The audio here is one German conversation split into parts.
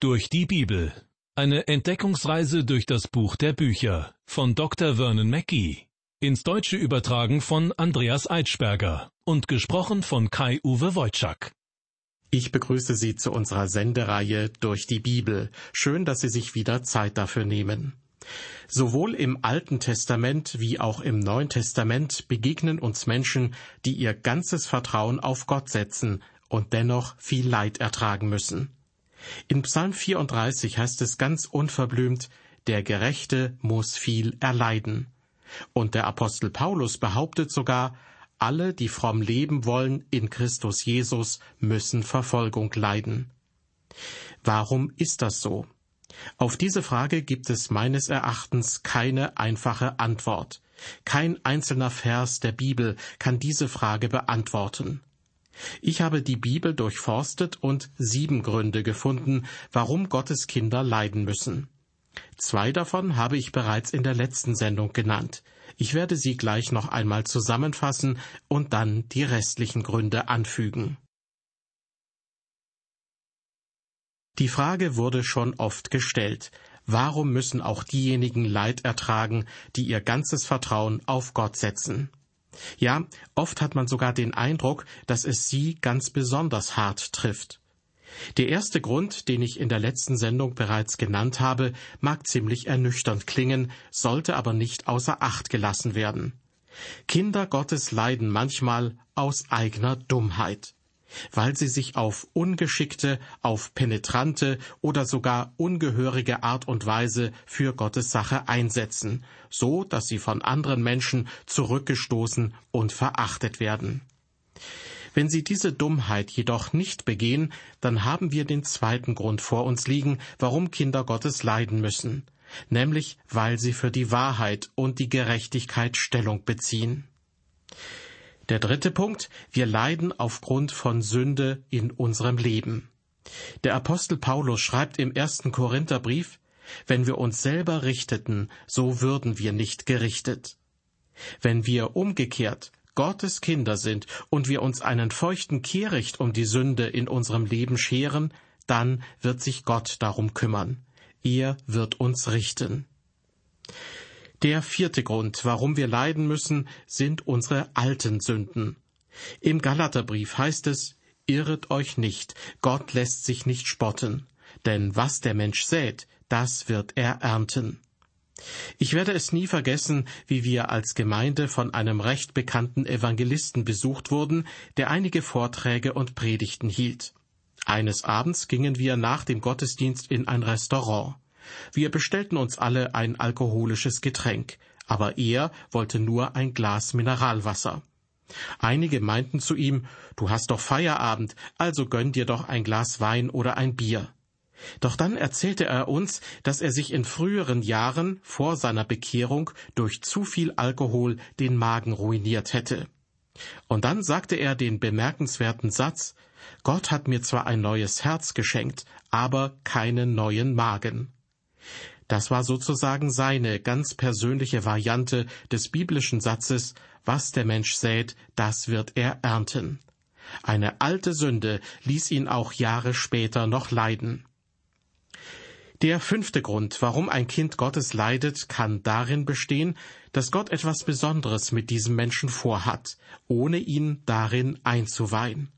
Durch die Bibel. Eine Entdeckungsreise durch das Buch der Bücher von Dr. Vernon Mackey. Ins Deutsche übertragen von Andreas Eitschberger und gesprochen von Kai-Uwe Wojczak. Ich begrüße Sie zu unserer Sendereihe Durch die Bibel. Schön, dass Sie sich wieder Zeit dafür nehmen. Sowohl im Alten Testament wie auch im Neuen Testament begegnen uns Menschen, die ihr ganzes Vertrauen auf Gott setzen und dennoch viel Leid ertragen müssen. In Psalm 34 heißt es ganz unverblümt, der Gerechte muss viel erleiden. Und der Apostel Paulus behauptet sogar, alle, die fromm leben wollen in Christus Jesus, müssen Verfolgung leiden. Warum ist das so? Auf diese Frage gibt es meines Erachtens keine einfache Antwort. Kein einzelner Vers der Bibel kann diese Frage beantworten. Ich habe die Bibel durchforstet und sieben Gründe gefunden, warum Gottes Kinder leiden müssen. Zwei davon habe ich bereits in der letzten Sendung genannt. Ich werde sie gleich noch einmal zusammenfassen und dann die restlichen Gründe anfügen. Die Frage wurde schon oft gestellt. Warum müssen auch diejenigen Leid ertragen, die ihr ganzes Vertrauen auf Gott setzen? Ja, oft hat man sogar den Eindruck, dass es sie ganz besonders hart trifft. Der erste Grund, den ich in der letzten Sendung bereits genannt habe, mag ziemlich ernüchternd klingen, sollte aber nicht außer Acht gelassen werden. Kinder Gottes leiden manchmal aus eigener Dummheit weil sie sich auf ungeschickte, auf penetrante oder sogar ungehörige Art und Weise für Gottes Sache einsetzen, so dass sie von anderen Menschen zurückgestoßen und verachtet werden. Wenn sie diese Dummheit jedoch nicht begehen, dann haben wir den zweiten Grund vor uns liegen, warum Kinder Gottes leiden müssen, nämlich weil sie für die Wahrheit und die Gerechtigkeit Stellung beziehen. Der dritte Punkt, wir leiden aufgrund von Sünde in unserem Leben. Der Apostel Paulus schreibt im ersten Korintherbrief, wenn wir uns selber richteten, so würden wir nicht gerichtet. Wenn wir umgekehrt Gottes Kinder sind und wir uns einen feuchten Kehricht um die Sünde in unserem Leben scheren, dann wird sich Gott darum kümmern. Er wird uns richten. Der vierte Grund, warum wir leiden müssen, sind unsere alten Sünden. Im Galaterbrief heißt es, Irret euch nicht, Gott lässt sich nicht spotten, denn was der Mensch sät, das wird er ernten. Ich werde es nie vergessen, wie wir als Gemeinde von einem recht bekannten Evangelisten besucht wurden, der einige Vorträge und Predigten hielt. Eines Abends gingen wir nach dem Gottesdienst in ein Restaurant. Wir bestellten uns alle ein alkoholisches Getränk, aber er wollte nur ein Glas Mineralwasser. Einige meinten zu ihm, du hast doch Feierabend, also gönn dir doch ein Glas Wein oder ein Bier. Doch dann erzählte er uns, dass er sich in früheren Jahren vor seiner Bekehrung durch zu viel Alkohol den Magen ruiniert hätte. Und dann sagte er den bemerkenswerten Satz Gott hat mir zwar ein neues Herz geschenkt, aber keinen neuen Magen. Das war sozusagen seine ganz persönliche Variante des biblischen Satzes Was der Mensch sät, das wird er ernten. Eine alte Sünde ließ ihn auch Jahre später noch leiden. Der fünfte Grund, warum ein Kind Gottes leidet, kann darin bestehen, dass Gott etwas Besonderes mit diesem Menschen vorhat, ohne ihn darin einzuweihen.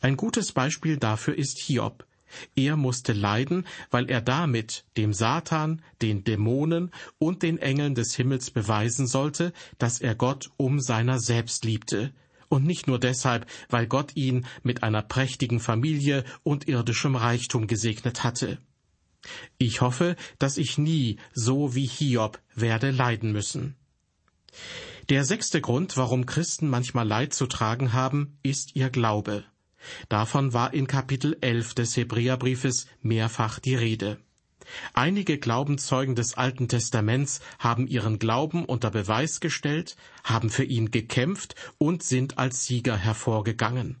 Ein gutes Beispiel dafür ist Hiob. Er musste leiden, weil er damit dem Satan, den Dämonen und den Engeln des Himmels beweisen sollte, dass er Gott um seiner selbst liebte, und nicht nur deshalb, weil Gott ihn mit einer prächtigen Familie und irdischem Reichtum gesegnet hatte. Ich hoffe, dass ich nie so wie Hiob werde leiden müssen. Der sechste Grund, warum Christen manchmal Leid zu tragen haben, ist ihr Glaube. Davon war in Kapitel 11 des Hebräerbriefes mehrfach die Rede. Einige Glaubenzeugen des Alten Testaments haben ihren Glauben unter Beweis gestellt, haben für ihn gekämpft und sind als Sieger hervorgegangen.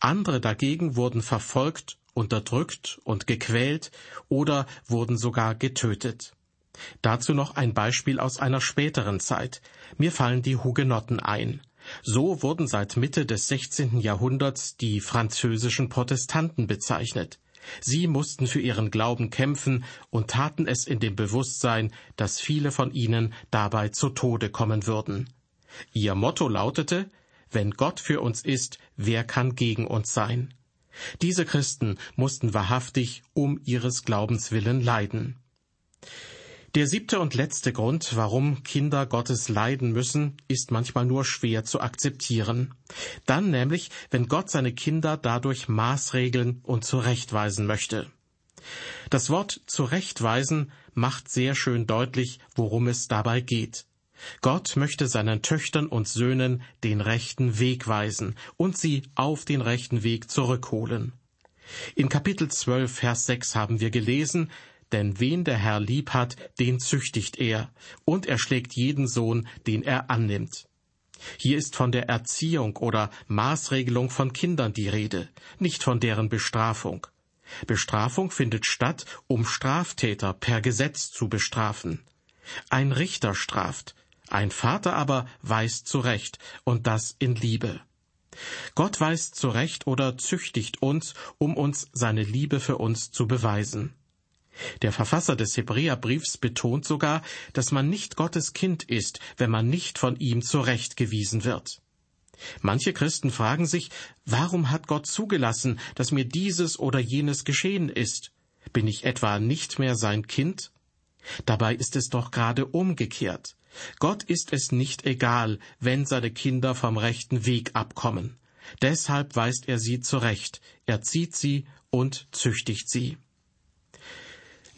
Andere dagegen wurden verfolgt, unterdrückt und gequält oder wurden sogar getötet. Dazu noch ein Beispiel aus einer späteren Zeit. Mir fallen die Hugenotten ein. So wurden seit Mitte des 16. Jahrhunderts die französischen Protestanten bezeichnet. Sie mussten für ihren Glauben kämpfen und taten es in dem Bewusstsein, dass viele von ihnen dabei zu Tode kommen würden. Ihr Motto lautete Wenn Gott für uns ist, wer kann gegen uns sein? Diese Christen mussten wahrhaftig um ihres Glaubens willen leiden. Der siebte und letzte Grund, warum Kinder Gottes leiden müssen, ist manchmal nur schwer zu akzeptieren. Dann nämlich, wenn Gott seine Kinder dadurch maßregeln und zurechtweisen möchte. Das Wort zurechtweisen macht sehr schön deutlich, worum es dabei geht. Gott möchte seinen Töchtern und Söhnen den rechten Weg weisen und sie auf den rechten Weg zurückholen. In Kapitel 12, Vers 6 haben wir gelesen, denn wen der Herr lieb hat, den züchtigt er, und er schlägt jeden Sohn, den er annimmt. Hier ist von der Erziehung oder Maßregelung von Kindern die Rede, nicht von deren Bestrafung. Bestrafung findet statt, um Straftäter per Gesetz zu bestrafen. Ein Richter straft, ein Vater aber weist zurecht, und das in Liebe. Gott weist zurecht oder züchtigt uns, um uns seine Liebe für uns zu beweisen. Der Verfasser des Hebräerbriefs betont sogar, dass man nicht Gottes Kind ist, wenn man nicht von ihm zurechtgewiesen wird. Manche Christen fragen sich, warum hat Gott zugelassen, dass mir dieses oder jenes geschehen ist? Bin ich etwa nicht mehr sein Kind? Dabei ist es doch gerade umgekehrt. Gott ist es nicht egal, wenn seine Kinder vom rechten Weg abkommen. Deshalb weist er sie zurecht, erzieht sie und züchtigt sie.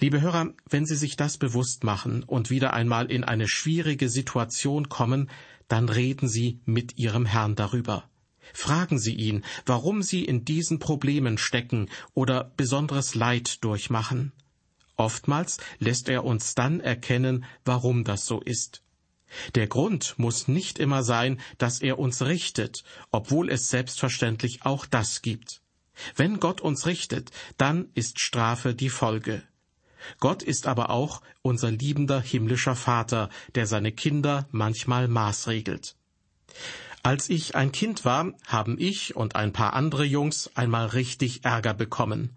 Liebe Hörer, wenn Sie sich das bewusst machen und wieder einmal in eine schwierige Situation kommen, dann reden Sie mit Ihrem Herrn darüber. Fragen Sie ihn, warum Sie in diesen Problemen stecken oder besonderes Leid durchmachen. Oftmals lässt er uns dann erkennen, warum das so ist. Der Grund muss nicht immer sein, dass er uns richtet, obwohl es selbstverständlich auch das gibt. Wenn Gott uns richtet, dann ist Strafe die Folge. Gott ist aber auch unser liebender himmlischer Vater, der seine Kinder manchmal maßregelt. Als ich ein Kind war, haben ich und ein paar andere Jungs einmal richtig Ärger bekommen.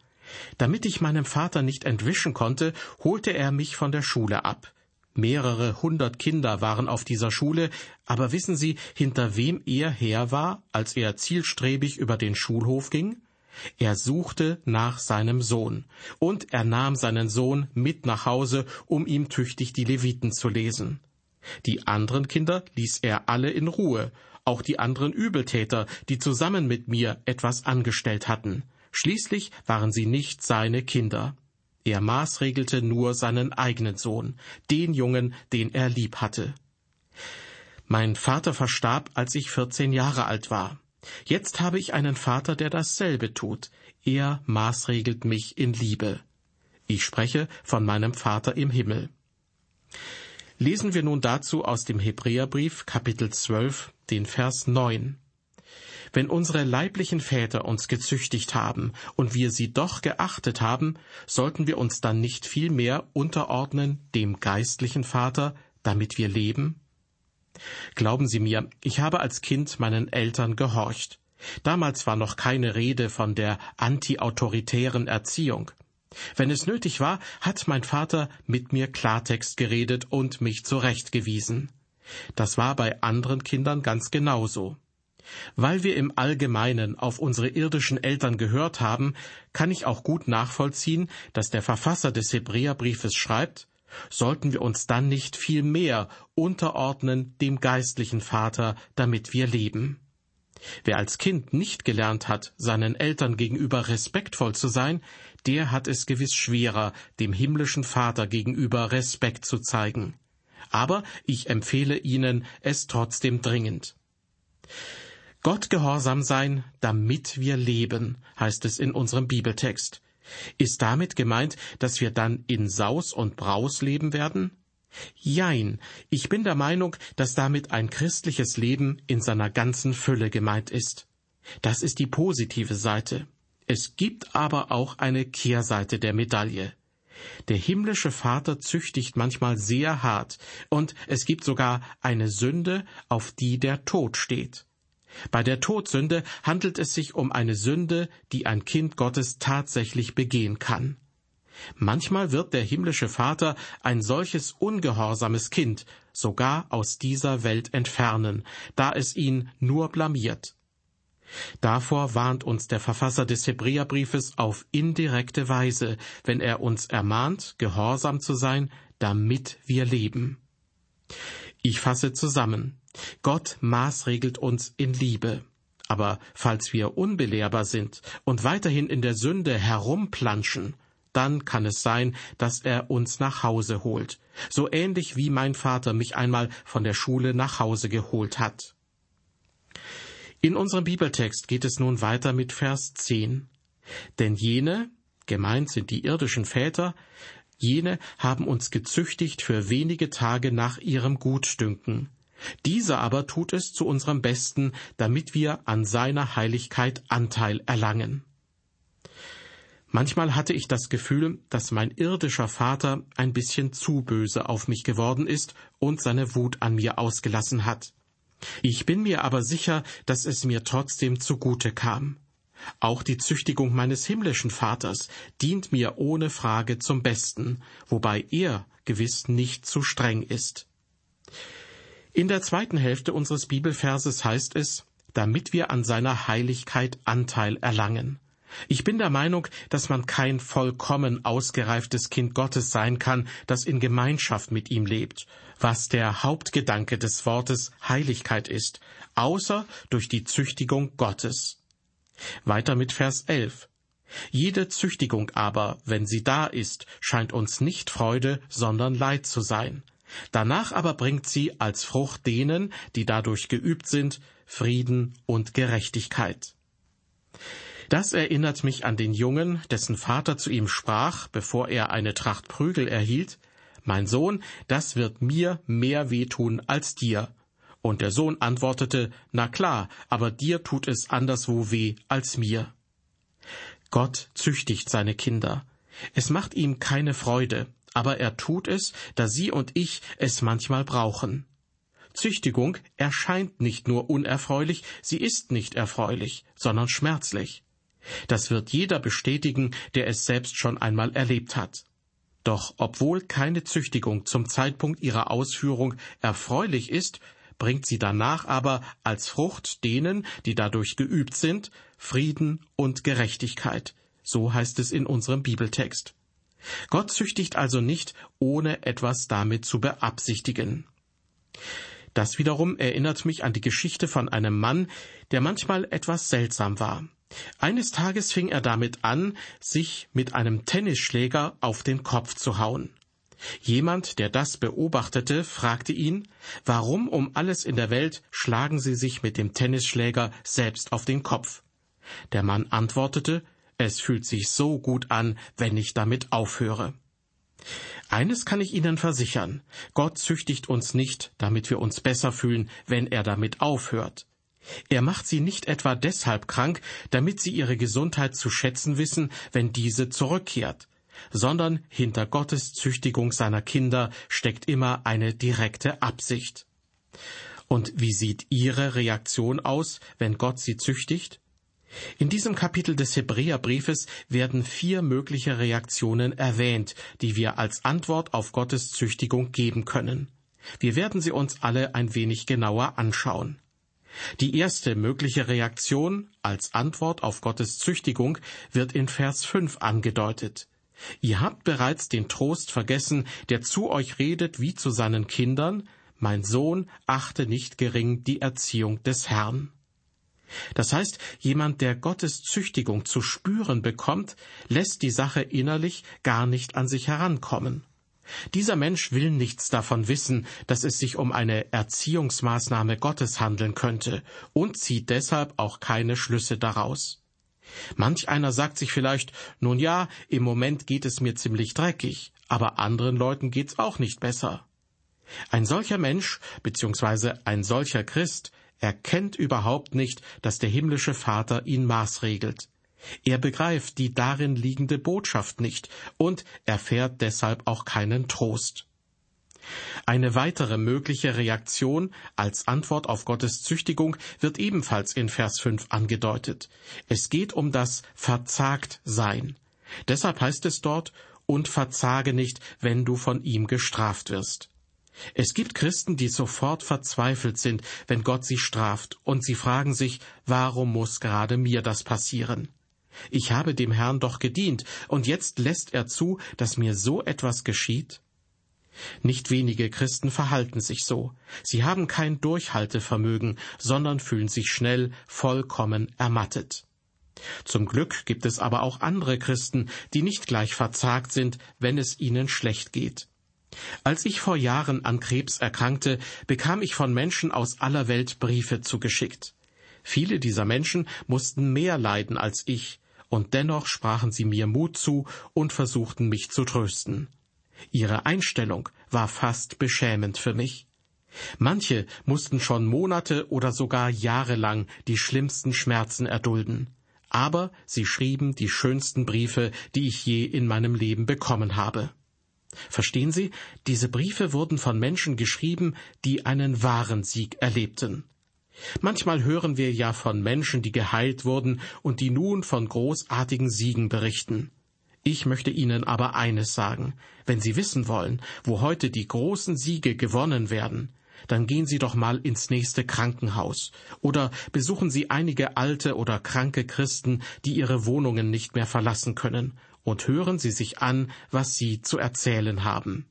Damit ich meinem Vater nicht entwischen konnte, holte er mich von der Schule ab. Mehrere hundert Kinder waren auf dieser Schule, aber wissen Sie, hinter wem er her war, als er zielstrebig über den Schulhof ging? Er suchte nach seinem Sohn, und er nahm seinen Sohn mit nach Hause, um ihm tüchtig die Leviten zu lesen. Die anderen Kinder ließ er alle in Ruhe, auch die anderen Übeltäter, die zusammen mit mir etwas angestellt hatten. Schließlich waren sie nicht seine Kinder. Er maßregelte nur seinen eigenen Sohn, den Jungen, den er lieb hatte. Mein Vater verstarb, als ich vierzehn Jahre alt war. Jetzt habe ich einen Vater, der dasselbe tut. Er maßregelt mich in Liebe. Ich spreche von meinem Vater im Himmel. Lesen wir nun dazu aus dem Hebräerbrief Kapitel 12 den Vers 9. Wenn unsere leiblichen Väter uns gezüchtigt haben und wir sie doch geachtet haben, sollten wir uns dann nicht vielmehr unterordnen dem geistlichen Vater, damit wir leben? Glauben Sie mir, ich habe als Kind meinen Eltern gehorcht. Damals war noch keine Rede von der antiautoritären Erziehung. Wenn es nötig war, hat mein Vater mit mir Klartext geredet und mich zurechtgewiesen. Das war bei anderen Kindern ganz genauso. Weil wir im Allgemeinen auf unsere irdischen Eltern gehört haben, kann ich auch gut nachvollziehen, dass der Verfasser des Hebräerbriefes schreibt, sollten wir uns dann nicht viel mehr unterordnen dem geistlichen Vater, damit wir leben? Wer als Kind nicht gelernt hat, seinen Eltern gegenüber respektvoll zu sein, der hat es gewiss schwerer, dem himmlischen Vater gegenüber Respekt zu zeigen. Aber ich empfehle Ihnen es trotzdem dringend. Gott gehorsam sein, damit wir leben, heißt es in unserem Bibeltext. Ist damit gemeint, dass wir dann in Saus und Braus leben werden? Jein, ich bin der Meinung, dass damit ein christliches Leben in seiner ganzen Fülle gemeint ist. Das ist die positive Seite. Es gibt aber auch eine Kehrseite der Medaille. Der himmlische Vater züchtigt manchmal sehr hart, und es gibt sogar eine Sünde, auf die der Tod steht. Bei der Todsünde handelt es sich um eine Sünde, die ein Kind Gottes tatsächlich begehen kann. Manchmal wird der himmlische Vater ein solches ungehorsames Kind sogar aus dieser Welt entfernen, da es ihn nur blamiert. Davor warnt uns der Verfasser des Hebräerbriefes auf indirekte Weise, wenn er uns ermahnt, gehorsam zu sein, damit wir leben. Ich fasse zusammen. Gott maßregelt uns in Liebe. Aber falls wir unbelehrbar sind und weiterhin in der Sünde herumplanschen, dann kann es sein, dass er uns nach Hause holt, so ähnlich wie mein Vater mich einmal von der Schule nach Hause geholt hat. In unserem Bibeltext geht es nun weiter mit Vers 10. Denn jene, gemeint sind die irdischen Väter, jene haben uns gezüchtigt für wenige Tage nach ihrem Gutdünken. Dieser aber tut es zu unserem Besten, damit wir an seiner Heiligkeit Anteil erlangen. Manchmal hatte ich das Gefühl, dass mein irdischer Vater ein bisschen zu böse auf mich geworden ist und seine Wut an mir ausgelassen hat. Ich bin mir aber sicher, dass es mir trotzdem zugute kam. Auch die Züchtigung meines himmlischen Vaters dient mir ohne Frage zum Besten, wobei er gewiss nicht zu streng ist. In der zweiten Hälfte unseres Bibelverses heißt es, damit wir an seiner Heiligkeit Anteil erlangen. Ich bin der Meinung, dass man kein vollkommen ausgereiftes Kind Gottes sein kann, das in Gemeinschaft mit ihm lebt, was der Hauptgedanke des Wortes Heiligkeit ist, außer durch die Züchtigung Gottes. Weiter mit Vers 11. Jede Züchtigung aber, wenn sie da ist, scheint uns nicht Freude, sondern Leid zu sein. Danach aber bringt sie als Frucht denen, die dadurch geübt sind, Frieden und Gerechtigkeit. Das erinnert mich an den Jungen, dessen Vater zu ihm sprach, bevor er eine Tracht Prügel erhielt, Mein Sohn, das wird mir mehr wehtun als dir. Und der Sohn antwortete, Na klar, aber dir tut es anderswo weh als mir. Gott züchtigt seine Kinder. Es macht ihm keine Freude, aber er tut es, da Sie und ich es manchmal brauchen. Züchtigung erscheint nicht nur unerfreulich, sie ist nicht erfreulich, sondern schmerzlich. Das wird jeder bestätigen, der es selbst schon einmal erlebt hat. Doch obwohl keine Züchtigung zum Zeitpunkt ihrer Ausführung erfreulich ist, bringt sie danach aber als Frucht denen, die dadurch geübt sind, Frieden und Gerechtigkeit. So heißt es in unserem Bibeltext. Gott züchtigt also nicht, ohne etwas damit zu beabsichtigen. Das wiederum erinnert mich an die Geschichte von einem Mann, der manchmal etwas seltsam war. Eines Tages fing er damit an, sich mit einem Tennisschläger auf den Kopf zu hauen. Jemand, der das beobachtete, fragte ihn, warum um alles in der Welt schlagen Sie sich mit dem Tennisschläger selbst auf den Kopf? Der Mann antwortete, es fühlt sich so gut an, wenn ich damit aufhöre. Eines kann ich Ihnen versichern, Gott züchtigt uns nicht, damit wir uns besser fühlen, wenn er damit aufhört. Er macht sie nicht etwa deshalb krank, damit sie ihre Gesundheit zu schätzen wissen, wenn diese zurückkehrt, sondern hinter Gottes Züchtigung seiner Kinder steckt immer eine direkte Absicht. Und wie sieht Ihre Reaktion aus, wenn Gott sie züchtigt? In diesem Kapitel des Hebräerbriefes werden vier mögliche Reaktionen erwähnt, die wir als Antwort auf Gottes Züchtigung geben können. Wir werden sie uns alle ein wenig genauer anschauen. Die erste mögliche Reaktion als Antwort auf Gottes Züchtigung wird in Vers 5 angedeutet. Ihr habt bereits den Trost vergessen, der zu euch redet wie zu seinen Kindern, mein Sohn, achte nicht gering die Erziehung des Herrn. Das heißt, jemand, der Gottes Züchtigung zu spüren bekommt, lässt die Sache innerlich gar nicht an sich herankommen. Dieser Mensch will nichts davon wissen, dass es sich um eine Erziehungsmaßnahme Gottes handeln könnte und zieht deshalb auch keine Schlüsse daraus. Manch einer sagt sich vielleicht, nun ja, im Moment geht es mir ziemlich dreckig, aber anderen Leuten geht's auch nicht besser. Ein solcher Mensch, beziehungsweise ein solcher Christ, erkennt überhaupt nicht, dass der himmlische Vater ihn maßregelt. Er begreift die darin liegende Botschaft nicht und erfährt deshalb auch keinen Trost. Eine weitere mögliche Reaktion als Antwort auf Gottes Züchtigung wird ebenfalls in Vers 5 angedeutet. Es geht um das Verzagtsein. Deshalb heißt es dort, und verzage nicht, wenn du von ihm gestraft wirst. Es gibt Christen, die sofort verzweifelt sind, wenn Gott sie straft, und sie fragen sich, warum muss gerade mir das passieren? Ich habe dem Herrn doch gedient, und jetzt lässt er zu, dass mir so etwas geschieht? Nicht wenige Christen verhalten sich so. Sie haben kein Durchhaltevermögen, sondern fühlen sich schnell vollkommen ermattet. Zum Glück gibt es aber auch andere Christen, die nicht gleich verzagt sind, wenn es ihnen schlecht geht. Als ich vor Jahren an Krebs erkrankte, bekam ich von Menschen aus aller Welt Briefe zugeschickt. Viele dieser Menschen mussten mehr leiden als ich, und dennoch sprachen sie mir Mut zu und versuchten mich zu trösten. Ihre Einstellung war fast beschämend für mich. Manche mussten schon Monate oder sogar Jahre lang die schlimmsten Schmerzen erdulden. Aber sie schrieben die schönsten Briefe, die ich je in meinem Leben bekommen habe. Verstehen Sie, diese Briefe wurden von Menschen geschrieben, die einen wahren Sieg erlebten. Manchmal hören wir ja von Menschen, die geheilt wurden und die nun von großartigen Siegen berichten. Ich möchte Ihnen aber eines sagen. Wenn Sie wissen wollen, wo heute die großen Siege gewonnen werden, dann gehen Sie doch mal ins nächste Krankenhaus oder besuchen Sie einige alte oder kranke Christen, die ihre Wohnungen nicht mehr verlassen können, und hören Sie sich an, was sie zu erzählen haben.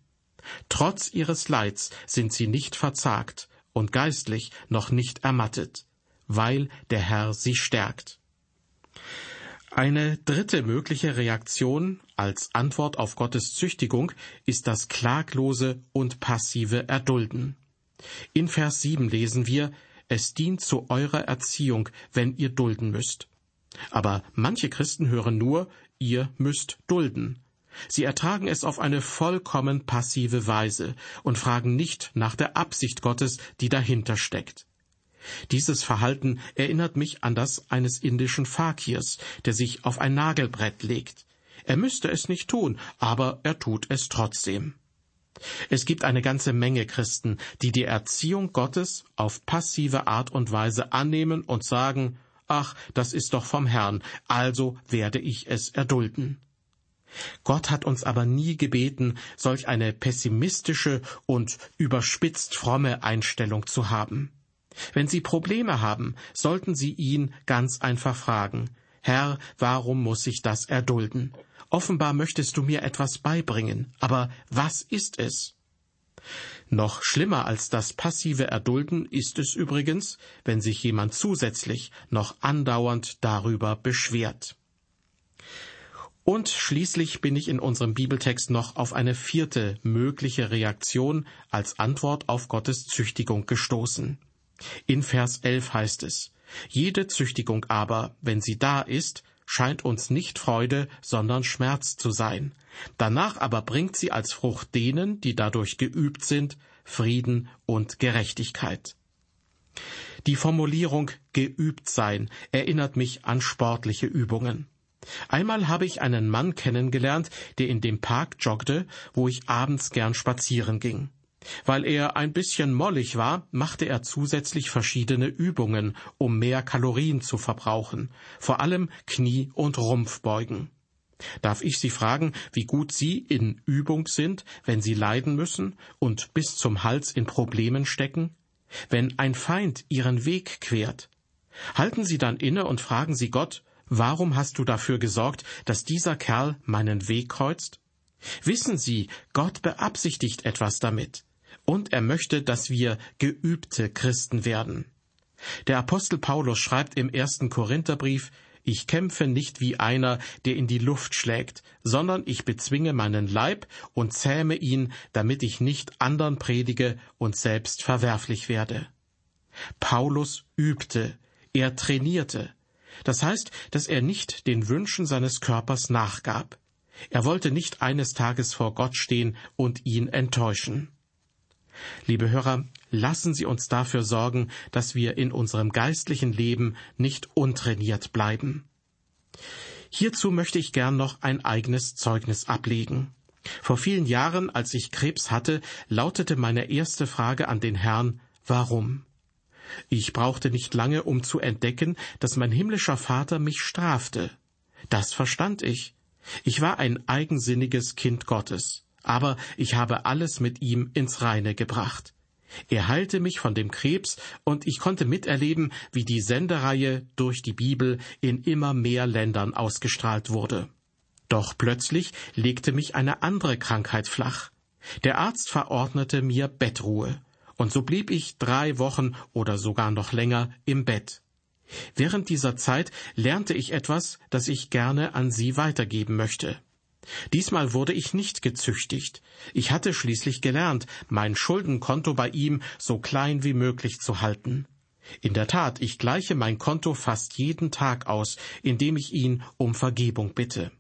Trotz ihres Leids sind sie nicht verzagt und geistlich noch nicht ermattet, weil der Herr sie stärkt. Eine dritte mögliche Reaktion als Antwort auf Gottes Züchtigung ist das klaglose und passive Erdulden. In Vers 7 lesen wir, es dient zu eurer Erziehung, wenn ihr dulden müsst. Aber manche Christen hören nur, ihr müsst dulden. Sie ertragen es auf eine vollkommen passive Weise und fragen nicht nach der Absicht Gottes, die dahinter steckt. Dieses Verhalten erinnert mich an das eines indischen Fakirs, der sich auf ein Nagelbrett legt. Er müsste es nicht tun, aber er tut es trotzdem. Es gibt eine ganze Menge Christen, die die Erziehung Gottes auf passive Art und Weise annehmen und sagen, ach, das ist doch vom Herrn, also werde ich es erdulden. Gott hat uns aber nie gebeten, solch eine pessimistische und überspitzt fromme Einstellung zu haben. Wenn Sie Probleme haben, sollten Sie ihn ganz einfach fragen, Herr, warum muss ich das erdulden? Offenbar möchtest du mir etwas beibringen, aber was ist es? Noch schlimmer als das passive Erdulden ist es übrigens, wenn sich jemand zusätzlich noch andauernd darüber beschwert. Und schließlich bin ich in unserem Bibeltext noch auf eine vierte mögliche Reaktion als Antwort auf Gottes Züchtigung gestoßen. In Vers 11 heißt es, Jede Züchtigung aber, wenn sie da ist, scheint uns nicht Freude, sondern Schmerz zu sein. Danach aber bringt sie als Frucht denen, die dadurch geübt sind, Frieden und Gerechtigkeit. Die Formulierung geübt sein erinnert mich an sportliche Übungen. Einmal habe ich einen Mann kennengelernt, der in dem Park joggte, wo ich abends gern spazieren ging. Weil er ein bisschen mollig war, machte er zusätzlich verschiedene Übungen, um mehr Kalorien zu verbrauchen, vor allem Knie- und Rumpfbeugen. Darf ich Sie fragen, wie gut Sie in Übung sind, wenn Sie leiden müssen und bis zum Hals in Problemen stecken? Wenn ein Feind Ihren Weg quert? Halten Sie dann inne und fragen Sie Gott, warum hast du dafür gesorgt, dass dieser Kerl meinen Weg kreuzt? Wissen Sie, Gott beabsichtigt etwas damit und er möchte, dass wir geübte Christen werden. Der Apostel Paulus schreibt im ersten Korintherbrief, ich kämpfe nicht wie einer, der in die Luft schlägt, sondern ich bezwinge meinen Leib und zähme ihn, damit ich nicht andern predige und selbst verwerflich werde. Paulus übte, er trainierte. Das heißt, dass er nicht den Wünschen seines Körpers nachgab. Er wollte nicht eines Tages vor Gott stehen und ihn enttäuschen. Liebe Hörer, lassen Sie uns dafür sorgen, dass wir in unserem geistlichen Leben nicht untrainiert bleiben. Hierzu möchte ich gern noch ein eigenes Zeugnis ablegen. Vor vielen Jahren, als ich Krebs hatte, lautete meine erste Frage an den Herrn, warum? Ich brauchte nicht lange, um zu entdecken, dass mein himmlischer Vater mich strafte. Das verstand ich. Ich war ein eigensinniges Kind Gottes, aber ich habe alles mit ihm ins Reine gebracht. Er heilte mich von dem Krebs, und ich konnte miterleben, wie die Sendereihe durch die Bibel in immer mehr Ländern ausgestrahlt wurde. Doch plötzlich legte mich eine andere Krankheit flach. Der Arzt verordnete mir Bettruhe, und so blieb ich drei Wochen oder sogar noch länger im Bett. Während dieser Zeit lernte ich etwas, das ich gerne an Sie weitergeben möchte. Diesmal wurde ich nicht gezüchtigt. Ich hatte schließlich gelernt, mein Schuldenkonto bei ihm so klein wie möglich zu halten. In der Tat, ich gleiche mein Konto fast jeden Tag aus, indem ich ihn um Vergebung bitte.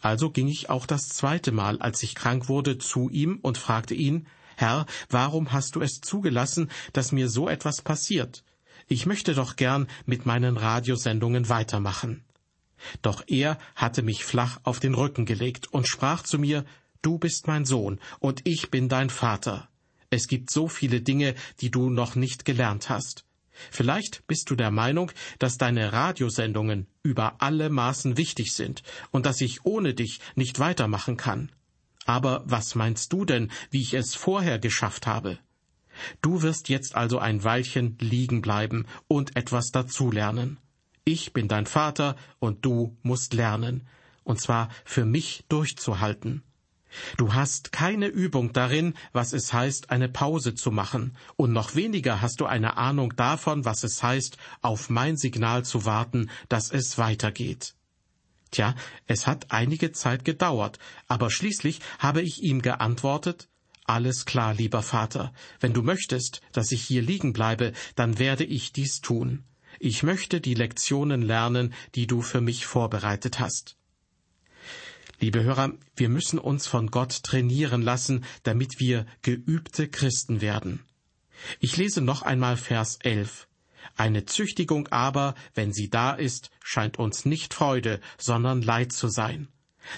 Also ging ich auch das zweite Mal, als ich krank wurde, zu ihm und fragte ihn, Herr, warum hast du es zugelassen, dass mir so etwas passiert? Ich möchte doch gern mit meinen Radiosendungen weitermachen. Doch er hatte mich flach auf den Rücken gelegt und sprach zu mir, Du bist mein Sohn, und ich bin dein Vater. Es gibt so viele Dinge, die du noch nicht gelernt hast. Vielleicht bist du der Meinung, dass deine Radiosendungen über alle Maßen wichtig sind und dass ich ohne dich nicht weitermachen kann. Aber was meinst du denn, wie ich es vorher geschafft habe? Du wirst jetzt also ein Weilchen liegen bleiben und etwas dazulernen. Ich bin dein Vater und du musst lernen, und zwar für mich durchzuhalten. Du hast keine Übung darin, was es heißt, eine Pause zu machen, und noch weniger hast du eine Ahnung davon, was es heißt, auf mein Signal zu warten, dass es weitergeht. Tja, es hat einige Zeit gedauert, aber schließlich habe ich ihm geantwortet, alles klar, lieber Vater, wenn du möchtest, dass ich hier liegen bleibe, dann werde ich dies tun. Ich möchte die Lektionen lernen, die du für mich vorbereitet hast. Liebe Hörer, wir müssen uns von Gott trainieren lassen, damit wir geübte Christen werden. Ich lese noch einmal Vers 11. Eine Züchtigung aber, wenn sie da ist, scheint uns nicht Freude, sondern Leid zu sein.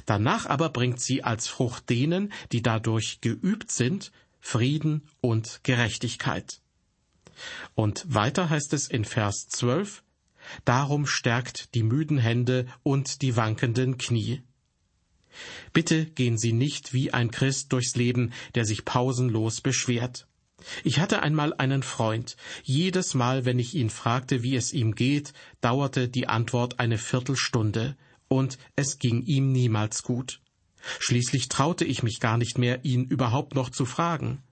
Danach aber bringt sie als Frucht denen, die dadurch geübt sind, Frieden und Gerechtigkeit. Und weiter heißt es in Vers 12, Darum stärkt die müden Hände und die wankenden Knie. Bitte gehen Sie nicht wie ein Christ durchs Leben, der sich pausenlos beschwert. Ich hatte einmal einen Freund. Jedes Mal, wenn ich ihn fragte, wie es ihm geht, dauerte die Antwort eine Viertelstunde, und es ging ihm niemals gut. Schließlich traute ich mich gar nicht mehr, ihn überhaupt noch zu fragen.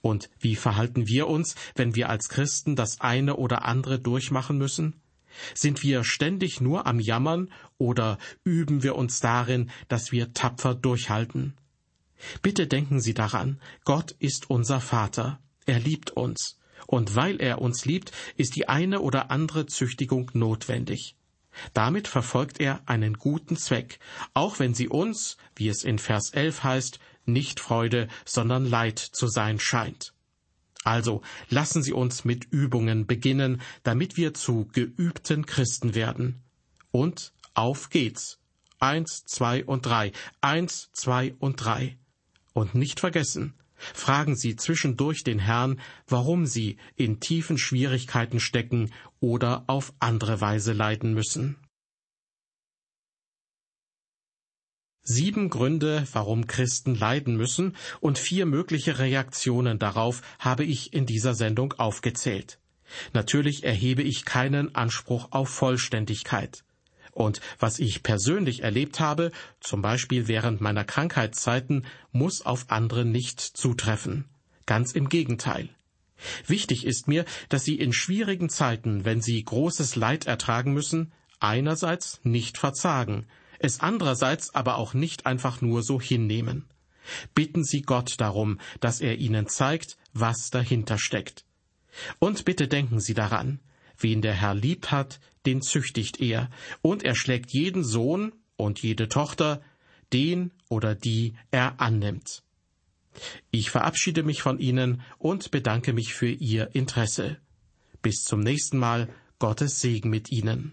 Und wie verhalten wir uns, wenn wir als Christen das eine oder andere durchmachen müssen? Sind wir ständig nur am Jammern oder üben wir uns darin, dass wir tapfer durchhalten? Bitte denken Sie daran, Gott ist unser Vater, er liebt uns, und weil er uns liebt, ist die eine oder andere Züchtigung notwendig. Damit verfolgt er einen guten Zweck, auch wenn sie uns, wie es in Vers 11 heißt, nicht Freude, sondern Leid zu sein scheint. Also lassen Sie uns mit Übungen beginnen, damit wir zu geübten Christen werden. Und auf geht's. Eins, zwei und drei. Eins, zwei und drei. Und nicht vergessen, fragen Sie zwischendurch den Herrn, warum Sie in tiefen Schwierigkeiten stecken oder auf andere Weise leiden müssen. Sieben Gründe, warum Christen leiden müssen und vier mögliche Reaktionen darauf habe ich in dieser Sendung aufgezählt. Natürlich erhebe ich keinen Anspruch auf Vollständigkeit. Und was ich persönlich erlebt habe, zum Beispiel während meiner Krankheitszeiten, muss auf andere nicht zutreffen. Ganz im Gegenteil. Wichtig ist mir, dass Sie in schwierigen Zeiten, wenn Sie großes Leid ertragen müssen, einerseits nicht verzagen, es andererseits aber auch nicht einfach nur so hinnehmen. Bitten Sie Gott darum, dass er Ihnen zeigt, was dahinter steckt. Und bitte denken Sie daran, wen der Herr lieb hat, den züchtigt er, und er schlägt jeden Sohn und jede Tochter, den oder die er annimmt. Ich verabschiede mich von Ihnen und bedanke mich für Ihr Interesse. Bis zum nächsten Mal, Gottes Segen mit Ihnen.